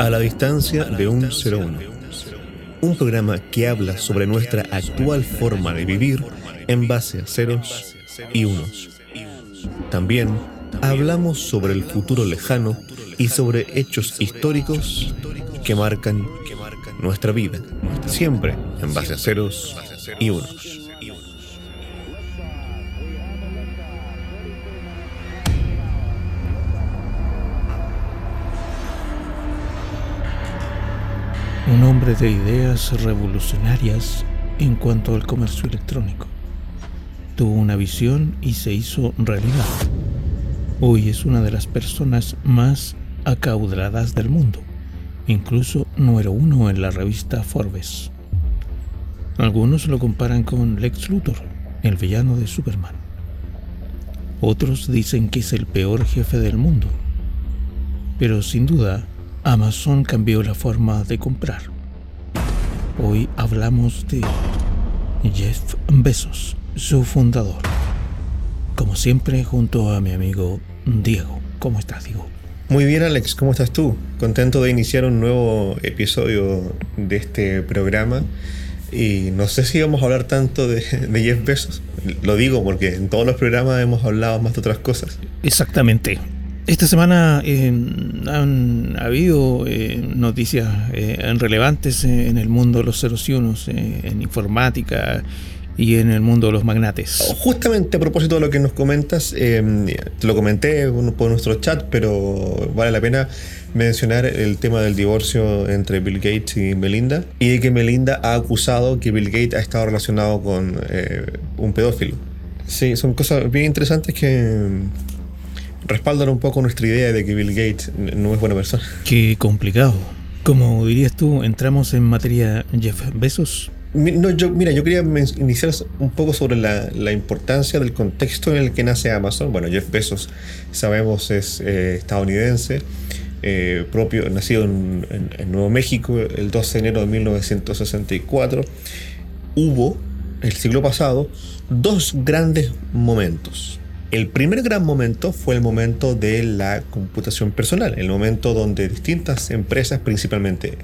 A la distancia de un 01. Un programa que habla sobre nuestra actual forma de vivir en base a ceros y unos. También hablamos sobre el futuro lejano y sobre hechos históricos que marcan nuestra vida, siempre en base a ceros y unos. De ideas revolucionarias en cuanto al comercio electrónico. Tuvo una visión y se hizo realidad. Hoy es una de las personas más acaudaladas del mundo, incluso número uno en la revista Forbes. Algunos lo comparan con Lex Luthor, el villano de Superman. Otros dicen que es el peor jefe del mundo. Pero sin duda, Amazon cambió la forma de comprar. Hoy hablamos de Jeff Bezos, su fundador. Como siempre, junto a mi amigo Diego. ¿Cómo estás, Diego? Muy bien, Alex, ¿cómo estás tú? Contento de iniciar un nuevo episodio de este programa. Y no sé si vamos a hablar tanto de, de Jeff Bezos. Lo digo porque en todos los programas hemos hablado más de otras cosas. Exactamente. Esta semana eh, han habido eh, noticias eh, relevantes en el mundo de los ceros y unos, en informática y en el mundo de los magnates. Justamente a propósito de lo que nos comentas, te lo comenté por nuestro chat, pero vale la pena mencionar el tema del divorcio entre Bill Gates y Melinda y de que Melinda ha acusado que Bill Gates ha estado relacionado con un pedófilo. Sí, son cosas bien interesantes que respaldan un poco nuestra idea de que Bill Gates no es buena persona. Qué complicado. Como dirías tú, entramos en materia Jeff Bezos. No, yo, mira, yo quería iniciar un poco sobre la, importancia del contexto en el que nace Amazon. Bueno, Jeff Bezos, sabemos, es eh, estadounidense, eh, propio, nacido en, en, Nuevo México el 12 de enero de 1964. Hubo, el siglo pasado, dos grandes momentos el primer gran momento fue el momento de la computación personal, el momento donde distintas empresas, principalmente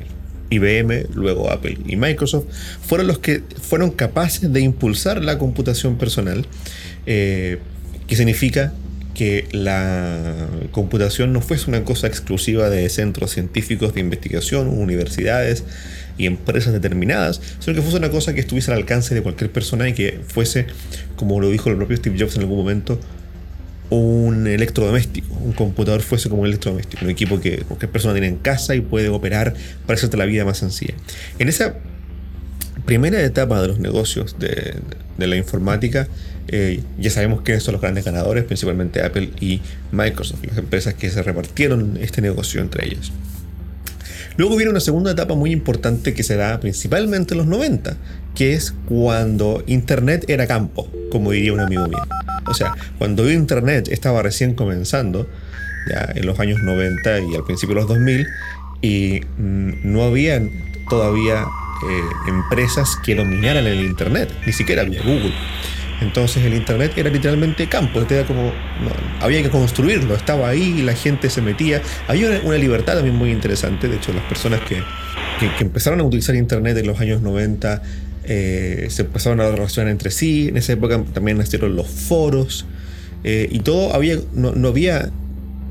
IBM, luego Apple y Microsoft, fueron los que fueron capaces de impulsar la computación personal, eh, que significa que la computación no fuese una cosa exclusiva de centros científicos de investigación, universidades y empresas determinadas, sino que fuese una cosa que estuviese al alcance de cualquier persona y que fuese, como lo dijo el propio Steve Jobs en algún momento, un electrodoméstico, un computador fuese como un electrodoméstico, un equipo que cualquier persona tiene en casa y puede operar para hacerte la vida más sencilla. En esa primera etapa de los negocios de, la informática, eh, ya sabemos quiénes son los grandes ganadores, principalmente Apple y Microsoft, las empresas que se repartieron este negocio entre ellas. Luego viene una segunda etapa muy importante que se da principalmente en los 90, que es cuando Internet era campo, como diría un amigo mío. O sea, cuando Internet estaba recién comenzando, ya en los años 90 y al principio de los 2000, y mm, no había todavía eh, empresas que dominaran el Internet, ni siquiera Google. Entonces el Internet era literalmente campo, era como, había que construirlo, estaba ahí, la gente se metía. Había una, libertad también muy interesante, de hecho las personas que, que, empezaron a utilizar Internet en los años 90 eh, se empezaron a relacionar entre sí, en esa época también nacieron los foros eh, y todo, había, no, había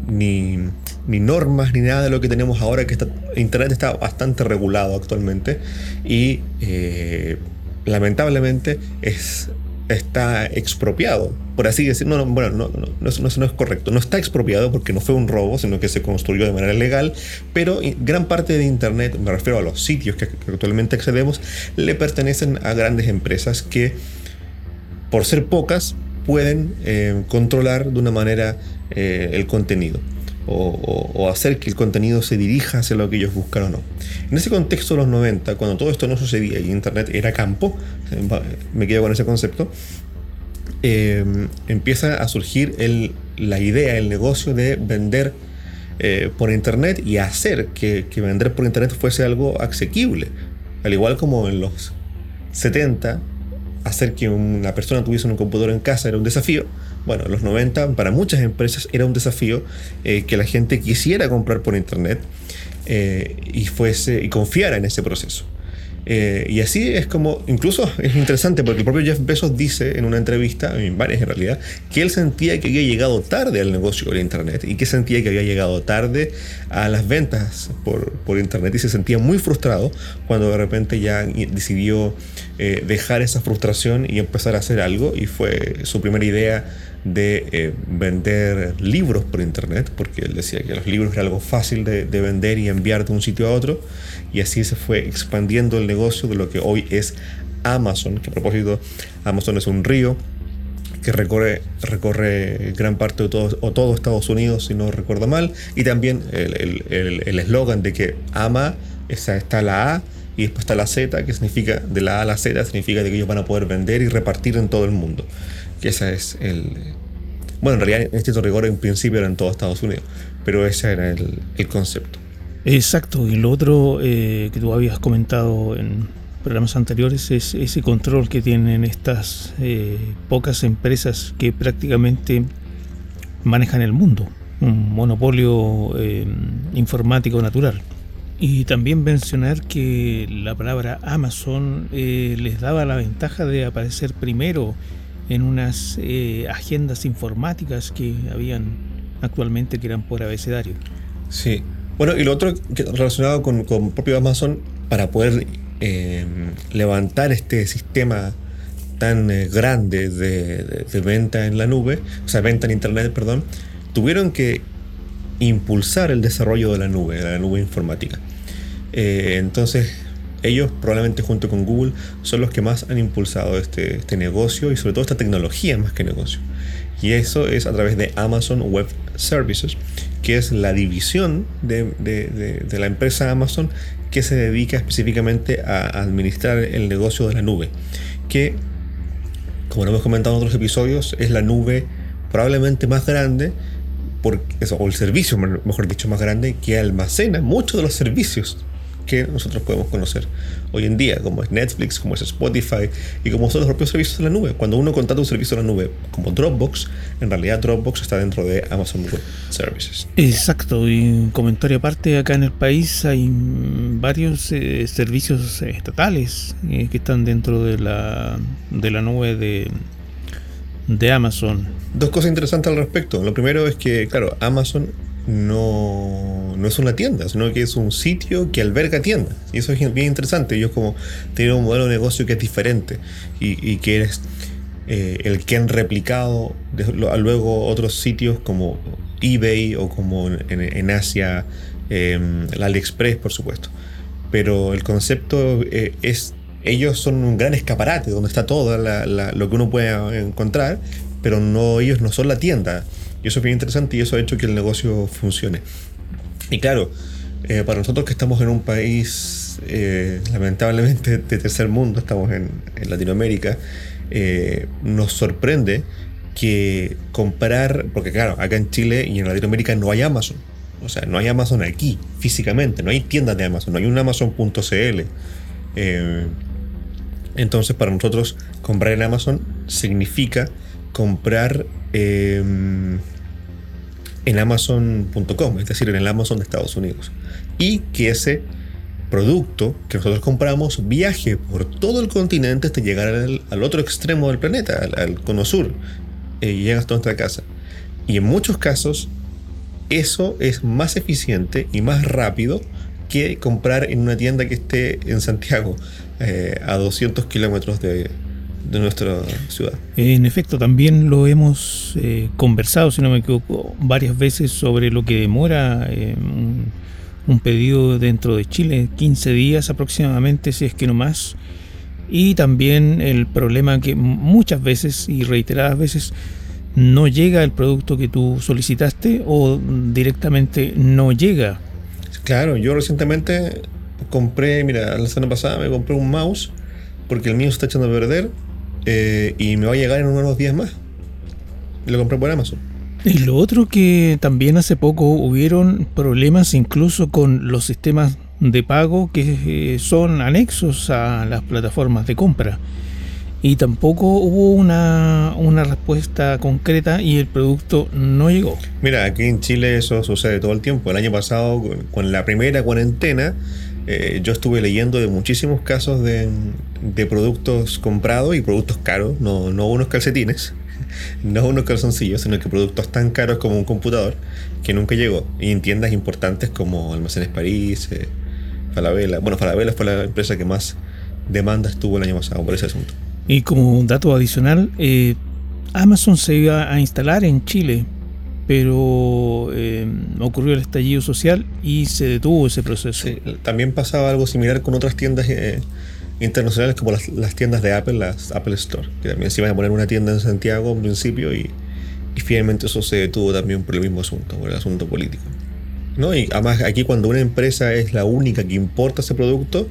ni, ni, normas ni nada de lo que tenemos ahora, que Internet está bastante regulado actualmente y eh, lamentablemente es está expropiado, por así decirlo. No, bueno, no, no, no, no, es correcto. No está expropiado porque no fue un robo, sino que se construyó de manera legal, pero gran parte de Internet, me refiero a los sitios que, actualmente accedemos, le pertenecen a grandes empresas que, por ser pocas, pueden eh, controlar de una manera eh, el contenido o, hacer que el contenido se dirija hacia lo que ellos buscan o no. En ese contexto de los 90, cuando todo esto no sucedía y Internet era campo, me quedo con ese concepto, em, empieza a surgir la idea, el negocio de vender eh, por Internet y hacer que, que vender por Internet fuese algo asequible. Al igual como en los 70, hacer que una persona tuviese un computador en casa era un desafío bueno, en los 90 para muchas empresas era un desafío eh, que la gente quisiera comprar por internet eh, y, fuese, y confiara en ese proceso. Eh, y así es como, incluso es interesante porque el propio Jeff Bezos dice en una entrevista, en varias en realidad, que él sentía que había llegado tarde al negocio de Internet y que sentía que había llegado tarde a las ventas por, por Internet y se sentía muy frustrado cuando de repente ya decidió eh, dejar esa frustración y empezar a hacer algo y fue su primera idea de eh, vender libros por internet, porque él decía que los libros era algo fácil de, de, vender y enviar de un sitio a otro, y así se fue expandiendo el negocio de lo que hoy es Amazon, que a propósito, Amazon es un río que recorre, recorre gran parte de todo, o todo Estados Unidos, si no recuerdo mal, y también el eslogan de que ama, esa está la A, y después está la Z, que significa, de la A a la Z, significa de que ellos van a poder vender y repartir en todo el mundo que ese es el... Bueno, en realidad en este rigor en principio era en todo Estados Unidos, pero ese era el, el concepto. Exacto, y lo otro eh, que tú habías comentado en programas anteriores es ese control que tienen estas eh, pocas empresas que prácticamente manejan el mundo, un monopolio eh, informático natural. Y también mencionar que la palabra Amazon les daba la ventaja de aparecer primero en unas eh, agendas informáticas que habían actualmente que eran por abecedario. Sí. Bueno, y lo otro relacionado con, con propio Amazon, para poder eh, levantar este sistema tan eh, grande de, de, venta en la nube, o sea, venta en Internet, perdón, tuvieron que impulsar el desarrollo de la nube, de la nube informática. entonces, ellos probablemente junto con Google son los que más han impulsado este, este negocio y sobre todo esta tecnología más que negocio. Y eso es a través de Amazon Web Services, que es la división de, de, la empresa Amazon que se dedica específicamente a administrar el negocio de la nube. Que, como lo hemos comentado en otros episodios, es la nube probablemente más grande o el servicio, mejor dicho, más grande, que almacena muchos de los servicios que nosotros podemos conocer hoy en día, como es Netflix, como es Spotify y como son los propios servicios de la nube. Cuando uno contrata un servicio de la nube como Dropbox, en realidad Dropbox está dentro de Amazon Web Services. Exacto, y un comentario aparte, acá en el país hay varios eh, servicios estatales eh, que están dentro de la, de la nube de, de Amazon. Dos cosas interesantes al respecto. Lo primero es que, claro, Amazon no, no es una tienda, sino que es un sitio que alberga tiendas. Y eso es bien interesante. Ellos como tienen un modelo de negocio que es diferente y, que es eh, el que han replicado luego otros sitios como eBay o como en, Asia, em, el AliExpress, por supuesto. Pero el concepto eh, es, ellos son un gran escaparate donde está todo lo que uno puede encontrar, pero no ellos no son la tienda y eso es bien interesante y eso ha hecho que el negocio funcione. Y claro, eh, para nosotros que estamos en un país eh, lamentablemente de tercer mundo, estamos en, Latinoamérica, eh, nos sorprende que comprar, porque claro, acá en Chile y en Latinoamérica no hay Amazon. O sea, no hay Amazon aquí, físicamente, no hay tiendas de Amazon, no hay un Amazon.cl. entonces, para nosotros, comprar en Amazon significa comprar en amazon.com, es decir, en el Amazon de Estados Unidos. Y que ese producto que nosotros compramos viaje por todo el continente hasta llegar al, otro extremo del planeta, al, cono sur, eh, y llega hasta nuestra casa. Y en muchos casos, eso es más eficiente y más rápido que comprar en una tienda que esté en Santiago, eh, a 200 kilómetros de, de nuestra ciudad. En efecto, también lo hemos eh, conversado, si no me equivoco, varias veces sobre lo que demora eh, un, pedido dentro de Chile, 15 días aproximadamente, si es que no más. Y también el problema que muchas veces y reiteradas veces no llega el producto que tú solicitaste o directamente no llega. Claro, yo recientemente compré, mira, la semana pasada me compré un mouse porque el mío está echando a perder eh, y me va a llegar en unos días más. Lo compré por Amazon. Y lo otro que también hace poco hubieron problemas incluso con los sistemas de pago que eh, son anexos a las plataformas de compra. y tampoco hubo una, una, respuesta concreta y el producto no llegó. Mira, aquí en Chile eso sucede todo el tiempo. El año pasado, con la primera cuarentena, eh, yo estuve leyendo de muchísimos casos de, productos comprados y productos caros, no, no unos calcetines, no unos calzoncillos, sino que productos tan caros como un computador que nunca llegó. Y en tiendas importantes como Almacenes París, eh, Falabella. Bueno, Falabella fue la empresa que más demanda estuvo el año pasado por ese asunto. Y como dato adicional, eh, Amazon se iba a instalar en Chile, pero eh, ocurrió el estallido social y se detuvo ese proceso. también pasaba algo similar con otras tiendas eh, internacionales como las, tiendas de Apple, las Apple Store, que también se iban a poner una tienda en Santiago en principio y, y finalmente eso se detuvo también por el mismo asunto, por el asunto político. ¿No? Y además aquí cuando una empresa es la única que importa ese producto,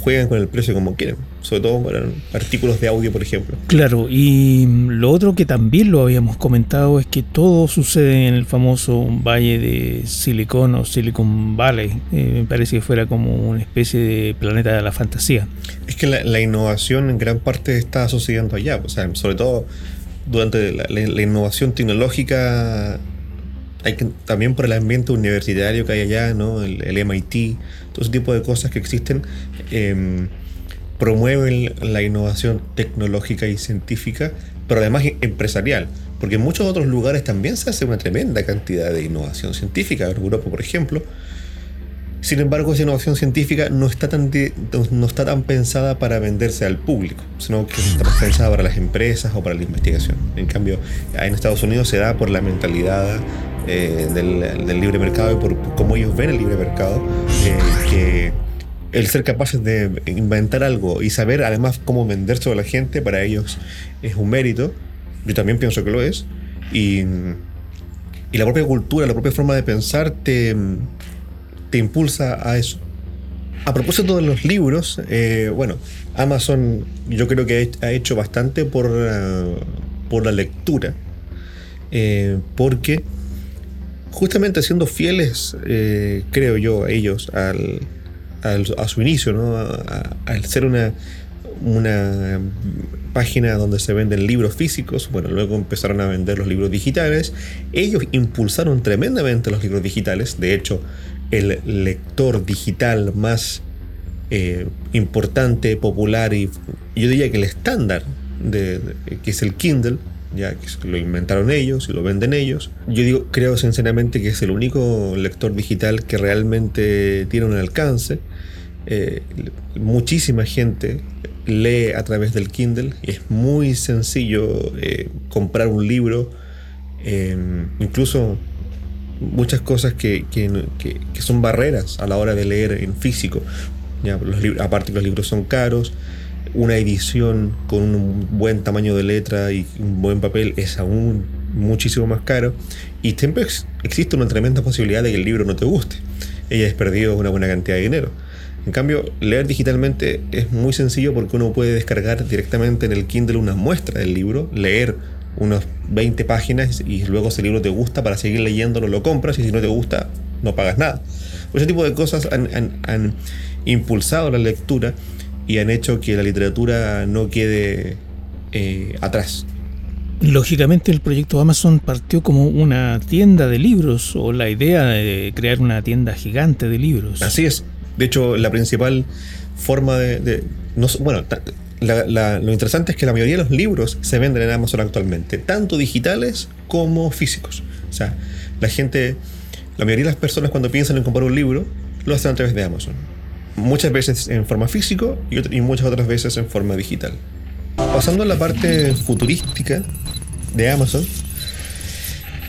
juegan con el precio como quieren, sobre todo para artículos de audio, por ejemplo. Claro, y lo otro que también lo habíamos comentado es que todo sucede en el famoso valle de Silicon o Silicon Valley. Eh, me parece que fuera como una especie de planeta de la fantasía. Es que la, innovación en gran parte está sucediendo allá, o sea, sobre todo durante la innovación tecnológica hay que, también por el ambiente universitario que hay allá, ¿no? el, MIT, todo ese tipo de cosas que existen, em, promueven la innovación tecnológica y científica, pero además empresarial, porque en muchos otros lugares también se hace una tremenda cantidad de innovación científica, en Europa por ejemplo, sin embargo, esa innovación científica no está tan, no está tan pensada para venderse al público, sino que está pensada para las empresas o para la investigación. En cambio, en Estados Unidos se da por la mentalidad eh, del, libre mercado y por, cómo ellos ven el libre mercado, eh, que el ser capaces de inventar algo y saber además cómo venderse a la gente, para ellos es un mérito. Yo también pienso que lo es. Y, y la propia cultura, la propia forma de pensar te te impulsa a eso. A propósito de los libros, eh, bueno, Amazon yo creo que ha hecho bastante por, eh, por la lectura, eh, porque justamente siendo fieles, creo yo, a ellos, al, a su inicio, ¿no? al ser una, una página donde se venden libros físicos, bueno, luego empezaron a vender los libros digitales, ellos impulsaron tremendamente los libros digitales, de hecho, el lector digital más eh, importante, popular y yo diría que el estándar que es el Kindle, ya que lo inventaron ellos y lo venden ellos. Yo digo, creo sinceramente que es el único lector digital que realmente tiene un alcance. Eh, muchísima gente lee a través del Kindle es muy sencillo eh, comprar un libro. incluso muchas cosas que, son barreras a la hora de leer en físico. Ya, los aparte que los libros son caros, una edición con un buen tamaño de letra y un buen papel es aún muchísimo más caro. Y siempre existe una tremenda posibilidad de que el libro no te guste. Ella has perdido una buena cantidad de dinero. En cambio, leer digitalmente es muy sencillo porque uno puede descargar directamente en el Kindle una muestra del libro, leer unas 20 páginas y luego si el libro te gusta, para seguir leyéndolo lo compras y si no te gusta, no pagas nada. Ese tipo de cosas han, impulsado la lectura y han hecho que la literatura no quede eh, atrás. Lógicamente el proyecto Amazon partió como una tienda de libros o la idea de crear una tienda gigante de libros. Así es. De hecho, la principal forma de... no, bueno, lo interesante es que la mayoría de los libros se venden en Amazon actualmente, tanto digitales como físicos. O sea, la gente, la mayoría de las personas cuando piensan en comprar un libro, lo hacen a través de Amazon. Muchas veces en forma físico y, muchas otras veces en forma digital. Pasando a la parte futurística de Amazon,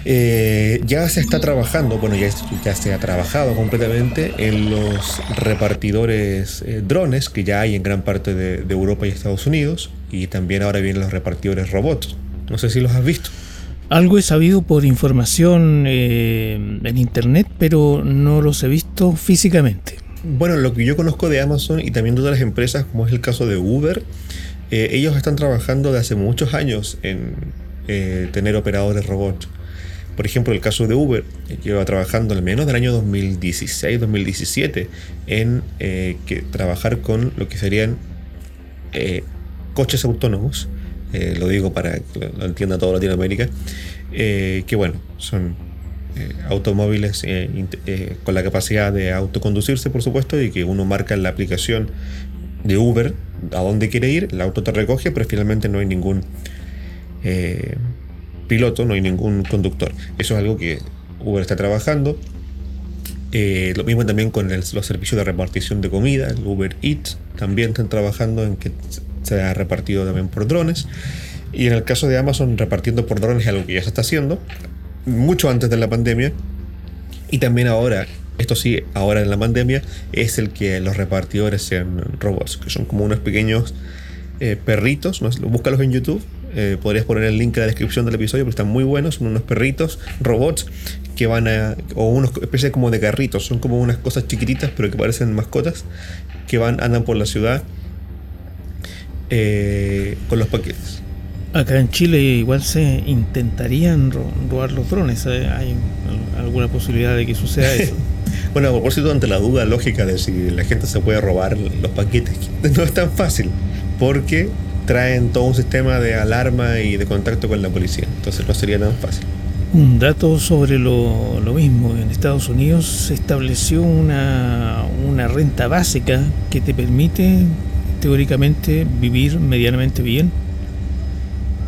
eh, ya se está trabajando, bueno, ya, ya, se ha trabajado completamente en los repartidores eh, drones que ya hay en gran parte de, Europa y Estados Unidos, y también ahora vienen los repartidores robots. No sé si los has visto. Algo he sabido por información eh, en internet, pero no los he visto físicamente. Bueno, lo que yo conozco de Amazon y también de otras empresas, como es el caso de Uber, ellos están trabajando de hace muchos años en tener operadores robots. Por ejemplo, el caso de Uber lleva trabajando al menos del año 2016-2017 en eh, que trabajar con lo que serían eh, coches autónomos, eh, lo digo para que lo entienda toda Latinoamérica, eh, que bueno, son eh, automóviles con la capacidad de autoconducirse, por supuesto, y que uno marca en la aplicación de Uber a dónde quiere ir, el auto te recoge, pero finalmente no hay ningún piloto, no hay ningún conductor. Eso es algo que Uber está trabajando. lo mismo también con los servicios de repartición de comida, el Uber Eats, también están trabajando en que se ha repartido también por drones. Y en el caso de Amazon, repartiendo por drones es algo que ya se está haciendo, mucho antes de la pandemia. Y también ahora, esto sí, ahora en la pandemia, es el que los repartidores sean robots, que son como unos pequeños eh, perritos. Búscalos en YouTube. Eh, podrías poner el link en la descripción del episodio porque están muy buenos. Son unos perritos, robots, que van a. o unos especie como de carritos. Son como unas cosas chiquititas, pero que parecen mascotas, que van, andan por la ciudad eh, con los paquetes. Acá en Chile igual se intentarían robar los drones. ¿eh? ¿Hay alguna posibilidad de que suceda eso? bueno, a propósito, ante la duda lógica de si la gente se puede robar los paquetes, no es tan fácil, porque traen todo un sistema de alarma y de contacto con la policía. Entonces no sería tan fácil. Un dato sobre lo, lo, mismo. En Estados Unidos se estableció una, una renta básica que te permite teóricamente vivir medianamente bien.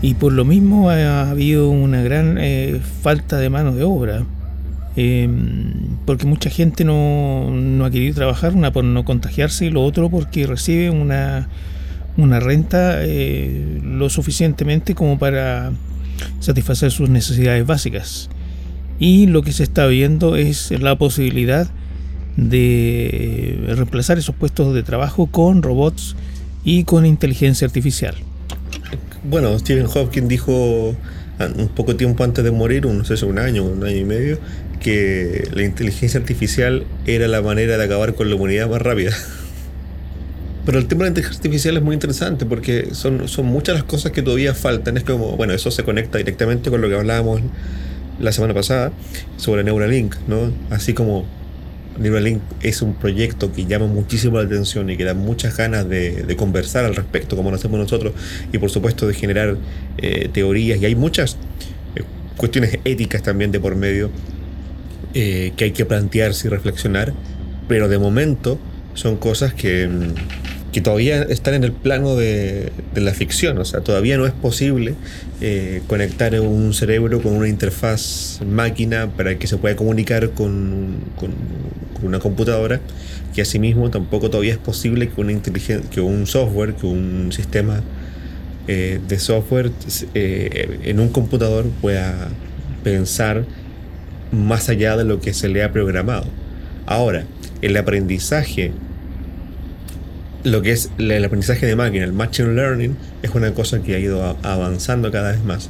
Y por lo mismo ha habido una gran eh, falta de mano de obra. Em, porque mucha gente no, no, ha querido trabajar, una por no contagiarse y lo otro porque recibe una, una renta eh, lo suficientemente como para satisfacer sus necesidades básicas. Y lo que se está viendo es la posibilidad de reemplazar esos puestos de trabajo con robots y con inteligencia artificial. Bueno, Stephen Hawking dijo ah, un poco tiempo antes de morir, no sé un año, un año y medio, que la inteligencia artificial era la manera de acabar con la humanidad más rápida. Pero el tema de la inteligencia artificial es muy interesante porque son, son muchas las cosas que todavía faltan. Es como, bueno, eso se conecta directamente con lo que hablábamos la semana pasada sobre Neuralink, ¿no? Así como Neuralink es un proyecto que llama muchísimo la atención y que da muchas ganas de, conversar al respecto, como lo hacemos nosotros, y por supuesto de generar eh, teorías. Y hay muchas eh, cuestiones éticas también de por medio eh, que hay que plantearse y reflexionar, pero de momento son cosas que mm, que todavía están en el plano de, la ficción, o sea, todavía no es posible eh, conectar un cerebro con una interfaz máquina para que se pueda comunicar con, una computadora, que asimismo tampoco todavía es posible que, una que un software, que un sistema eh, de software eh, en un computador pueda pensar más allá de lo que se le ha programado. Ahora, el aprendizaje lo que es el aprendizaje de máquina, el machine learning, es una cosa que ha ido avanzando cada vez más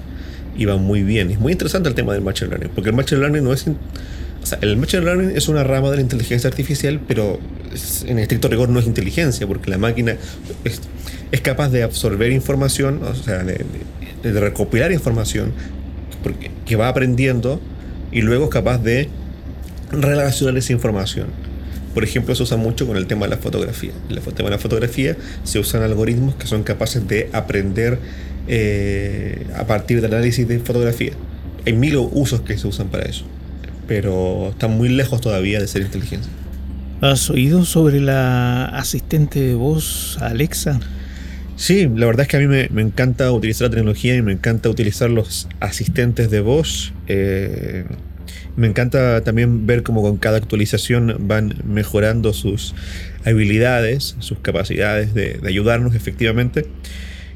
y va muy bien. Es muy interesante el tema del machine learning, porque el machine learning no es... O sea, el machine learning es una rama de la inteligencia artificial, pero en estricto rigor no es inteligencia, porque la máquina es, capaz de absorber información, o sea, de, recopilar información porque, que va aprendiendo y luego es capaz de relacionar esa información. Por ejemplo, se usa mucho con el tema de la fotografía. En el tema de la fotografía se usan algoritmos que son capaces de aprender eh, a partir del análisis de fotografía. Hay mil usos que se usan para eso, pero están muy lejos todavía de ser inteligencia. ¿Has oído sobre la asistente de voz Alexa? Sí, la verdad es que a mí me, encanta utilizar la tecnología y me encanta utilizar los asistentes de voz. Eh, me encanta también ver cómo con cada actualización van mejorando sus habilidades, sus capacidades de, ayudarnos efectivamente.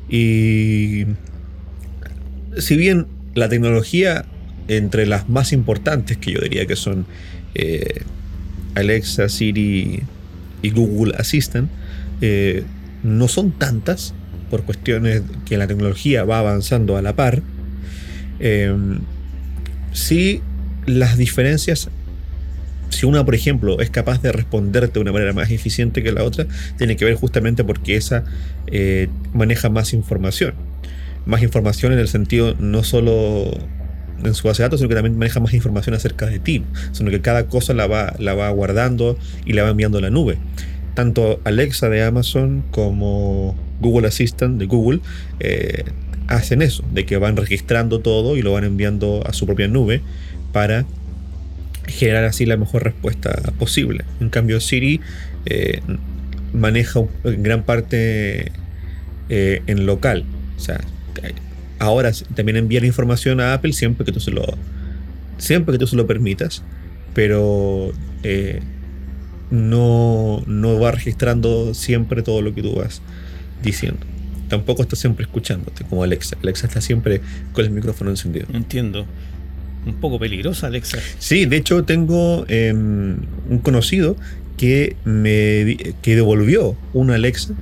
Y si bien la tecnología entre las más importantes que yo diría que son eh, Alexa, Siri y Google Assistant, eh, no son tantas por cuestiones que la tecnología va avanzando a la par. Eh, sí las diferencias, si una, por ejemplo, es capaz de responderte de una manera más eficiente que la otra, tiene que ver justamente porque esa eh, maneja más información. Más información en el sentido no solo en su base de datos, sino que también maneja más información acerca de ti, sino que cada cosa la va, la va guardando y la va enviando a la nube. tanto Alexa de Amazon como Google Assistant de Google eh, hacen eso, de que van registrando todo y lo van enviando a su propia nube para generar así la mejor respuesta posible. En cambio, Siri eh, maneja en gran parte eh, en local. O sea, ahora también envía la información a Apple siempre que tú se lo, siempre que tú se lo permitas, pero eh, no, no va registrando siempre todo lo que tú vas diciendo. Tampoco está siempre escuchándote, como Alexa. Alexa está siempre con el micrófono encendido. Entiendo un poco peligrosa, Alexa. Sí, de hecho tengo em, un conocido que me que devolvió una Alexa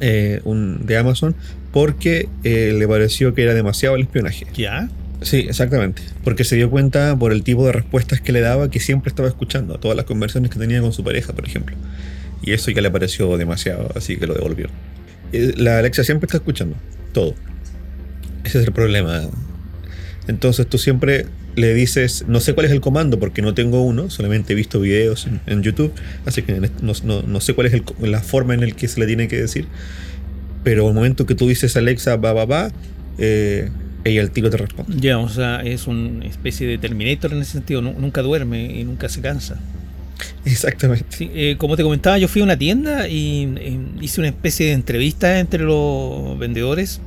eh, un, de Amazon porque eh, le pareció que era demasiado el espionaje. ¿Ya? Sí, exactamente. Porque se dio cuenta por el tipo de respuestas que le daba que siempre estaba escuchando a todas las conversaciones que tenía con su pareja, por ejemplo. Y eso ya le pareció demasiado, así que lo devolvió. Eh, la Alexa siempre está escuchando todo. Ese es el problema entonces tú siempre le dices, no sé cuál es el comando porque no tengo uno, solamente he visto videos en, YouTube, así que no, sé cuál es la forma en la que se le tiene que decir. Pero al momento que tú dices Alexa, va, va, va, eh, ella al tiro te responde. Ya, o sea, es una especie de Terminator en ese sentido, nunca duerme y nunca se cansa. Exactamente. Eh, como te comentaba, yo fui a una tienda y eh, hice una especie de entrevista entre los vendedores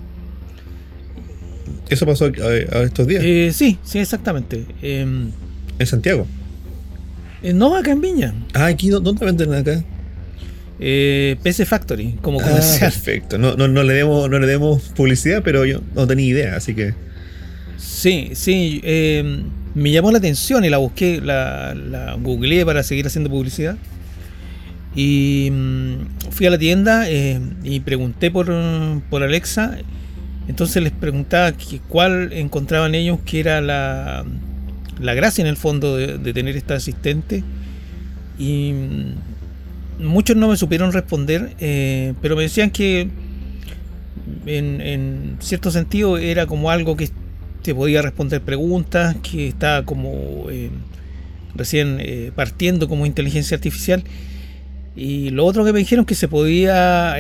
¿Eso pasó a, estos días? Eh, sí, sí, exactamente. Em, ¿En Santiago? Eh, no, acá en Viña. Ah, aquí, ¿dónde venden acá? Eh, PC Factory, como ah, Perfecto. No, no, no, le demos, no le demos publicidad, pero yo no tenía idea, así que. Sí, sí. Em, me llamó la atención y la busqué, la, la googleé para seguir haciendo publicidad. Y mm, fui a la tienda y pregunté por, por Alexa entonces les preguntaba cuál encontraban ellos que era la, gracia en el fondo de, tener esta asistente. Y mm, muchos no me supieron responder, eh, pero me decían que en, cierto sentido era como algo que te podía responder preguntas, que estaba como eh, recién eh, partiendo como inteligencia artificial. Y lo otro que me dijeron que se podía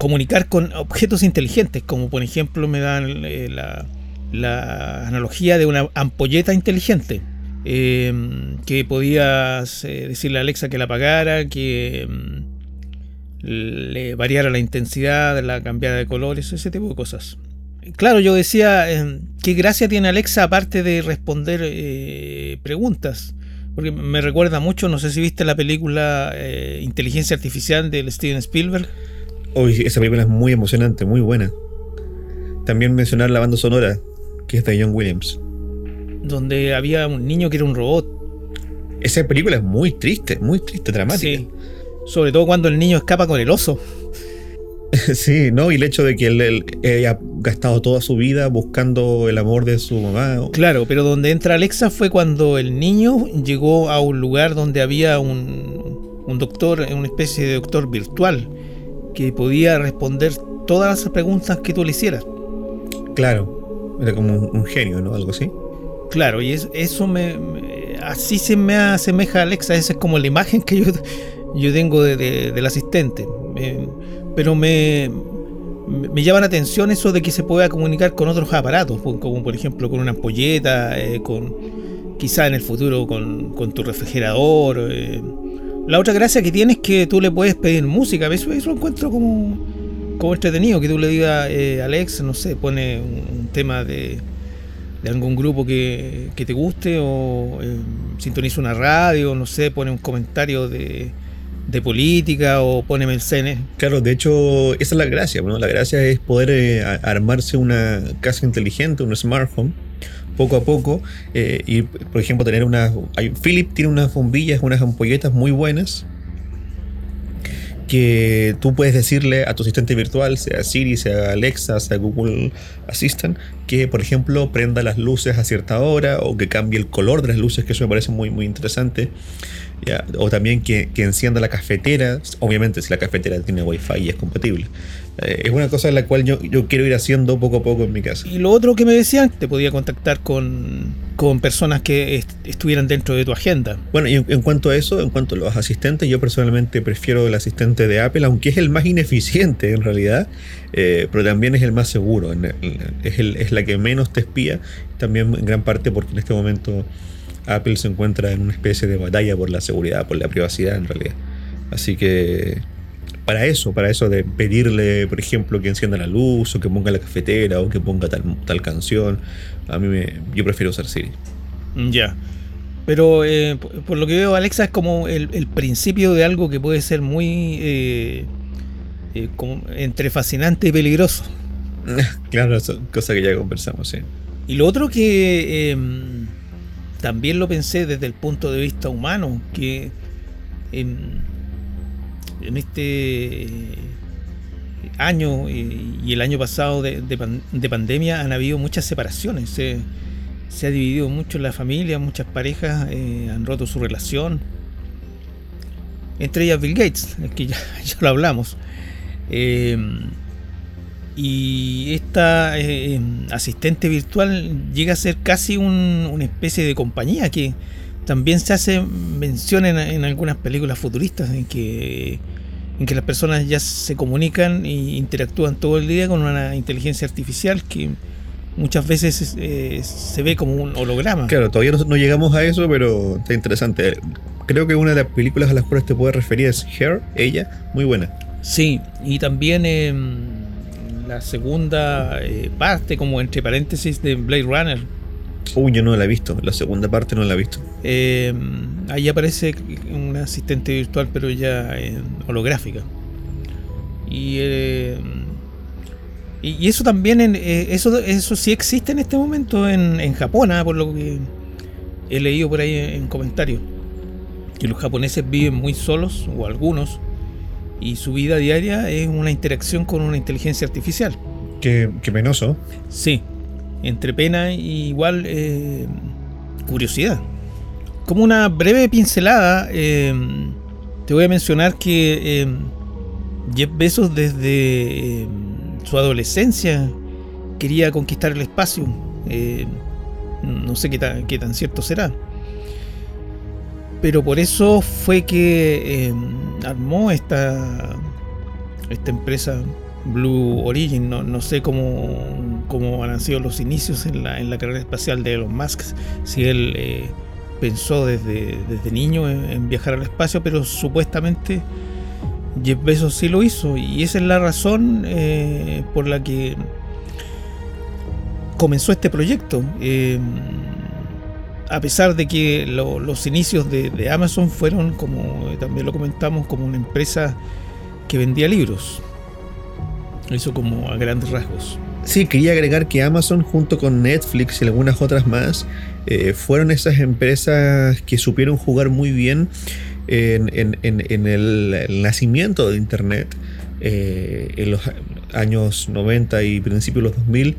comunicar con objetos inteligentes, como por ejemplo me dan eh, la, analogía de una ampolleta inteligente. Em, que podías eh, decirle a Alexa que la apagara, que em, le variara la intensidad, la cambiara de colores, ese tipo de cosas. Claro, yo decía, em, ¿qué gracia tiene Alexa aparte de responder eh, preguntas? Porque me recuerda mucho, no sé si viste la película Inteligencia Artificial de Steven Spielberg. Hoy esa película es muy emocionante, muy buena. También mencionar la banda sonora, que es de John Williams. Donde había un niño que era un robot. Esa película es muy triste, muy triste, dramática. Sí. Sobre todo cuando el niño escapa con el oso. sí, ¿no? Y el hecho de que él, haya gastado toda su vida buscando el amor de su mamá. Claro, pero donde entra Alexa fue cuando el niño llegó a un lugar donde había un, un doctor, una especie de doctor virtual que podía responder todas las preguntas que tú le hicieras. Claro, era como un, genio, ¿no? Algo así. Claro, y eso me, así se me asemeja a Alexa, esa es como la imagen que yo, yo tengo del asistente. Pero me, me llama la atención eso de que se pueda comunicar con otros aparatos, como por ejemplo con una ampolleta, eh, con quizá en el futuro con, con tu refrigerador. Eh, la otra gracia que tiene es que tú le puedes pedir música. Eso, eso lo encuentro como, como entretenido. Que tú le digas, eh, Alex, no sé, pone un, tema de, de, algún grupo que, que te guste o eh, sintoniza una radio, no sé, pone un comentario de, de política o pone menciones. Claro, de hecho, esa es la gracia. ¿no? La gracia es poder eh, armarse una casa inteligente, un smart home poco a poco. Eh, y, por ejemplo, tener una. Philip tiene unas bombillas, unas ampolletas muy buenas. Que tú puedes decirle a tu asistente virtual, sea Siri, sea Alexa, sea Google Assistant, que por ejemplo prenda las luces a cierta hora o que cambie el color de las luces, que eso me parece muy, muy interesante. O también que, encienda la cafetera, obviamente si la cafetera tiene wifi y es compatible. eh, es una cosa en la cual yo, yo quiero ir haciendo poco a poco en mi casa. Y lo otro que me decían, te podía contactar con, con personas que estuvieran dentro de tu agenda. Bueno, y en, cuanto a eso, en cuanto a los asistentes, yo personalmente prefiero el asistente de Apple, aunque es el más ineficiente en realidad, eh, pero también es el más seguro, es, el, es la que menos te espía, también en gran parte porque en este momento Apple se encuentra en una especie de batalla por la seguridad, por la privacidad en realidad. Así que para eso, para eso de pedirle, por ejemplo, que encienda la luz o que ponga la cafetera o que ponga tal, tal canción, a mí me, yo prefiero usar Siri. Ya. Pero eh, por lo que veo, Alexa es como el, principio de algo que puede ser muy eh, eh, entre fascinante y peligroso. claro, eso, cosa que ya conversamos, sí. Y lo otro que em, también lo pensé desde el punto de vista humano, que en este año y el año pasado de, pandemia han habido muchas separaciones. Se, ha dividido mucho la familia, muchas parejas eh, han roto su relación. Entre ellas Bill Gates, que ya, lo hablamos. Y esta eh, asistente virtual llega a ser casi una especie de compañía que también se hace mención en, algunas películas futuristas en que, en que las personas ya se comunican e interactúan todo el día con una inteligencia artificial que muchas veces eh, se ve como un holograma. Claro, todavía no, llegamos a eso, pero está interesante. Creo que una de las películas a las cuales te puedes referir es Her, ella, muy buena. Sí, y también em, la segunda eh, parte, como entre paréntesis, de Blade Runner Uy, yo no la he visto. La segunda parte no la he visto. Eh, ahí aparece un asistente virtual, pero ya holográfica. Y, eh, y, eso también, en, eh, eso, eso sí existe en este momento en, Japón, ¿ah? por lo que he leído por ahí en comentarios. Que los japoneses viven muy solos, o algunos, y su vida diaria es una interacción con una inteligencia artificial. Qué, qué penoso. Sí, entre pena y igual eh, curiosidad. Como una breve pincelada, eh, te voy a mencionar que eh, Jeff Bezos desde su adolescencia quería conquistar el espacio. no sé qué tan, qué tan cierto será. Pero por eso fue que armó esta, esta empresa Blue Origin. No, no sé cómo, cómo, han sido los inicios en la, en la carrera espacial de Elon Musk, si él eh, pensó desde, desde niño en, viajar al espacio, pero supuestamente Jeff Bezos sí lo hizo. Y esa es la razón eh, por la que comenzó este proyecto. Em, a pesar de que los inicios de, Amazon fueron, como también lo comentamos, como una empresa que vendía libros. Eso como a grandes rasgos. Sí, quería agregar que Amazon junto con Netflix y algunas otras más eh, fueron esas empresas que supieron jugar muy bien en, el, nacimiento de Internet eh, en los años 90 y principios de los 2000.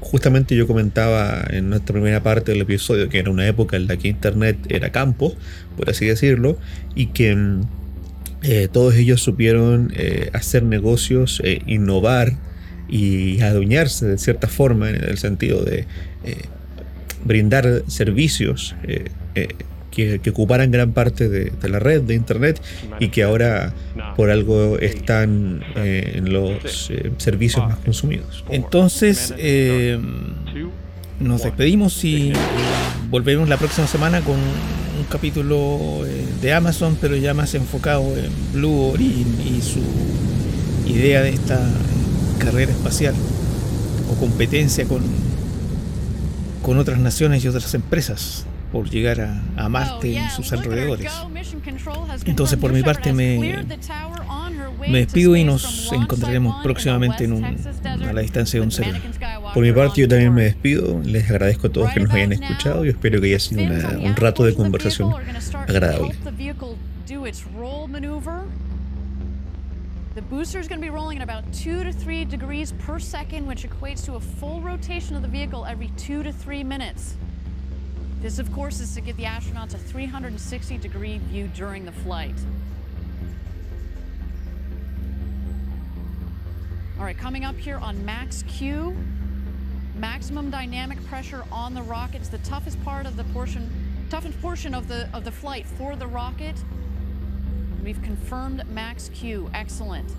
Justamente yo comentaba en nuestra primera parte del episodio que era una época en la que Internet era campo, por así decirlo, y que mm, eh, todos ellos supieron eh, hacer negocios, eh, innovar y adueñarse de cierta forma en el sentido de brindar servicios que, ocuparan gran parte de, la red de Internet y que ahora por algo están en los servicios más consumidos. Entonces, nos despedimos y volvemos la próxima semana con un capítulo eh, de Amazon, pero ya más enfocado en Blue Origin y su idea de esta carrera espacial o competencia con, con otras naciones y otras empresas por llegar a, a Marte y sus alrededores. Entonces, por mi parte, me, me despido y nos encontraremos próximamente en un, a la distancia de un celular. Por mi parte, yo también me despido. Les agradezco a todos que nos hayan escuchado y espero que haya sido un rato de conversación agradable. The booster is going to be rolling at about 2 to 3 degrees per second, which equates to a full rotation of the vehicle every 2 to 3 minutes. This, of course, is to give the astronauts a 360 degree view during the flight. All right, coming up here on Max Q, maximum dynamic pressure on the rocket. It's the toughest part of the portion, toughest portion of the of the flight for the rocket. We've confirmed Max Q. Excellent.